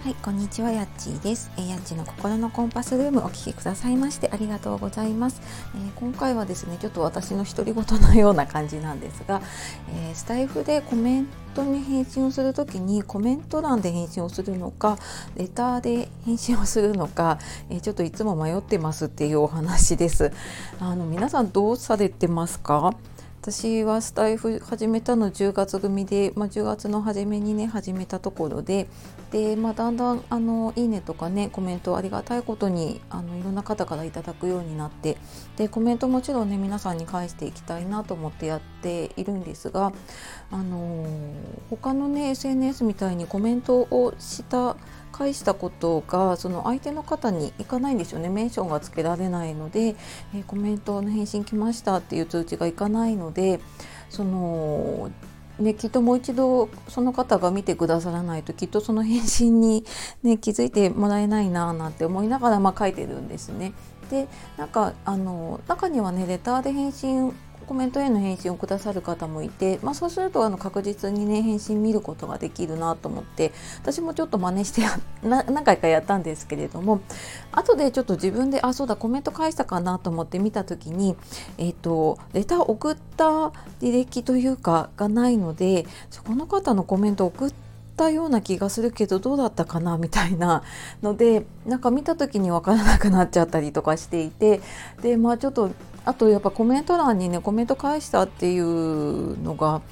はいこんにちはやっちーです、えー、やっちの心のコンパスルームお聞きくださいましてありがとうございます、えー、今回はですねちょっと私の独り言のような感じなんですが、えー、スタイフでコメントに返信をするときにコメント欄で返信をするのかレターで返信をするのか、えちょっといつも迷ってますっていうお話です。あの皆さんどうされてますか？私はスタイフ始めたの10月組で、まあ、10月の初めにね始めたところでで、まあ、だんだんあのいいねとかねコメントありがたいことにあのいろんな方からいただくようになってでコメントもちろんね皆さんに返していきたいなと思ってやっているんですがあの他のね SNS みたいにコメントをした返したことがその相手の方にいかないんですよねメンションがつけられないので、えー、コメントの返信来ましたっていう通知がいかないのでそのね、きっともう一度その方が見てくださらないときっとその返信に、ね、気づいてもらえないななんて思いながらまあ書いてるんですね。でなんかあの中にはねレターで返信コメントへの返信をくださる方もいて、まあ、そうするとあの確実にね返信見ることができるなと思って私もちょっと真似して 何回かやったんですけれども後でちょっと自分であそうだコメント返したかなと思って見た時に、えーと、レター送った履歴というかがないのでそこの方のコメント送ってたような気がするけどどうだったかなみたいな のでなんか見た時に分からなくなっちゃったりとかしていてでまあちょっとあとやっぱコメント欄にねコメント返したっていうのが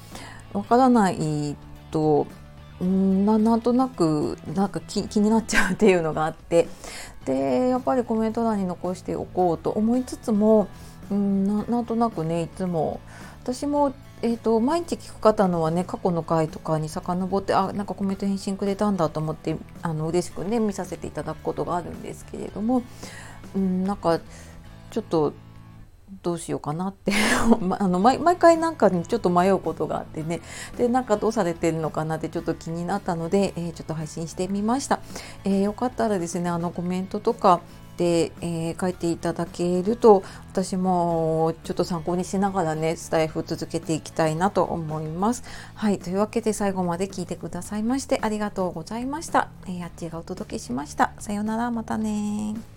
わからないとんななんとなくなんか気になっちゃうっていうのがあって。でやっぱりコメント欄に残しておこうと思いつつもんななんとなくねいつも。私もえーと、毎日聞く方のはね過去の回とかに遡ってあなんかコメント返信くれたんだと思ってあの嬉しくね見させていただくことがあるんですけれども、うん、なんかちょっとどうしようかなって あの毎回なんかにちょっと迷うことがあってねでなんかどうされてるのかなってちょっと気になったので、えー、ちょっと配信してみました、えー、よかったらですねあのコメントとかで、えー、書いていただけると私もちょっと参考にしながらねスタイフ続けていきたいなと思います。はいというわけで最後まで聞いてくださいましてありがとうございました。えー、やっちがお届けしました。さようならまたね